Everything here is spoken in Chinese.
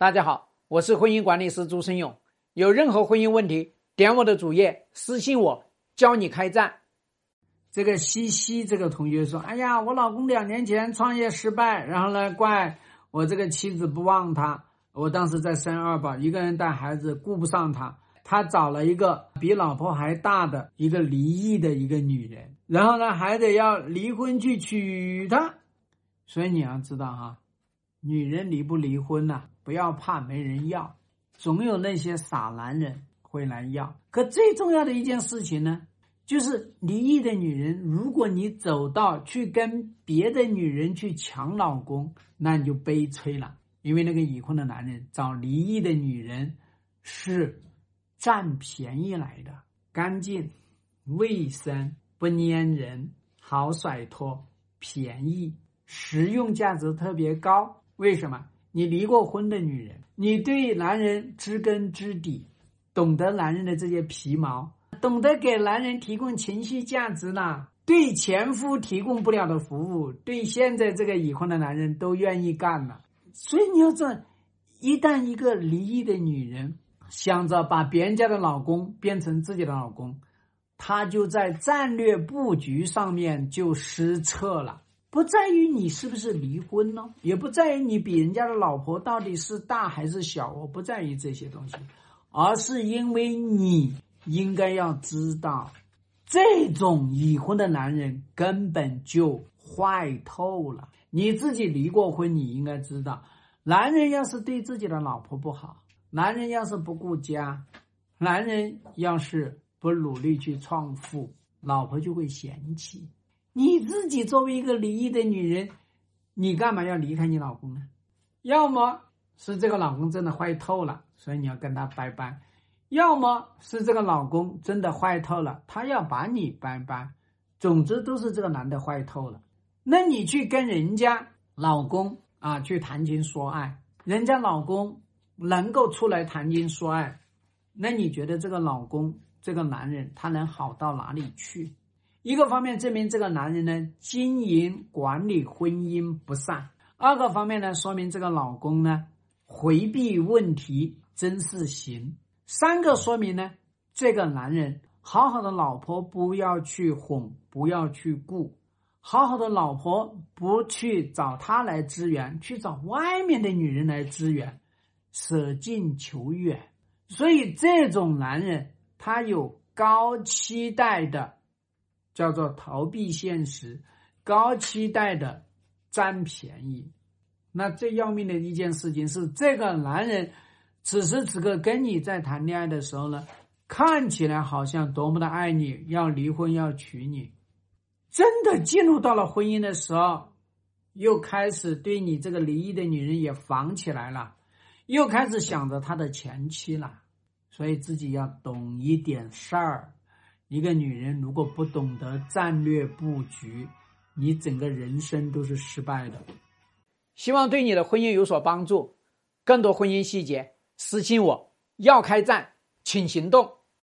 大家好，我是婚姻管理师朱生勇。有任何婚姻问题，点我的主页私信我，教你开战。这个西西这个同学说：“哎呀，我老公两年前创业失败，然后呢，怪我这个妻子不旺他。我当时在生二宝，一个人带孩子，顾不上他。他找了一个比老婆还大的一个离异的一个女人，然后呢，还得要离婚去娶她。所以你要知道哈，女人离不离婚呐？”不要怕没人要，总有那些傻男人会来要。可最重要的一件事情呢，就是离异的女人，如果你走到去跟别的女人去抢老公，那你就悲催了。因为那个已婚的男人找离异的女人是占便宜来的，干净、卫生、不粘人、好甩脱、便宜、实用价值特别高。为什么？你离过婚的女人，你对男人知根知底，懂得男人的这些皮毛，懂得给男人提供情绪价值呢？对前夫提供不了的服务，对现在这个已婚的男人都愿意干了。所以你要知道，一旦一个离异的女人想着把别人家的老公变成自己的老公，她就在战略布局上面就失策了。不在于你是不是离婚呢，也不在于你比人家的老婆到底是大还是小，我不在于这些东西，而是因为你应该要知道，这种已婚的男人根本就坏透了。你自己离过婚，你应该知道，男人要是对自己的老婆不好，男人要是不顾家，男人要是不努力去创富，老婆就会嫌弃。你自己作为一个离异的女人，你干嘛要离开你老公呢？要么是这个老公真的坏透了，所以你要跟他拜拜；要么是这个老公真的坏透了，他要把你拜拜。总之都是这个男的坏透了。那你去跟人家老公啊去谈情说爱，人家老公能够出来谈情说爱，那你觉得这个老公这个男人他能好到哪里去？一个方面证明这个男人呢经营管理婚姻不善，二个方面呢说明这个老公呢回避问题真是行，三个说明呢这个男人好好的老婆不要去哄，不要去顾，好好的老婆不去找他来支援，去找外面的女人来支援，舍近求远，所以这种男人他有高期待的。叫做逃避现实，高期待的占便宜。那最要命的一件事情是，这个男人此时此刻跟你在谈恋爱的时候呢，看起来好像多么的爱你，要离婚要娶你。真的进入到了婚姻的时候，又开始对你这个离异的女人也防起来了，又开始想着他的前妻了。所以自己要懂一点事儿。一个女人如果不懂得战略布局，你整个人生都是失败的。希望对你的婚姻有所帮助。更多婚姻细节，私信我。要开战，请行动。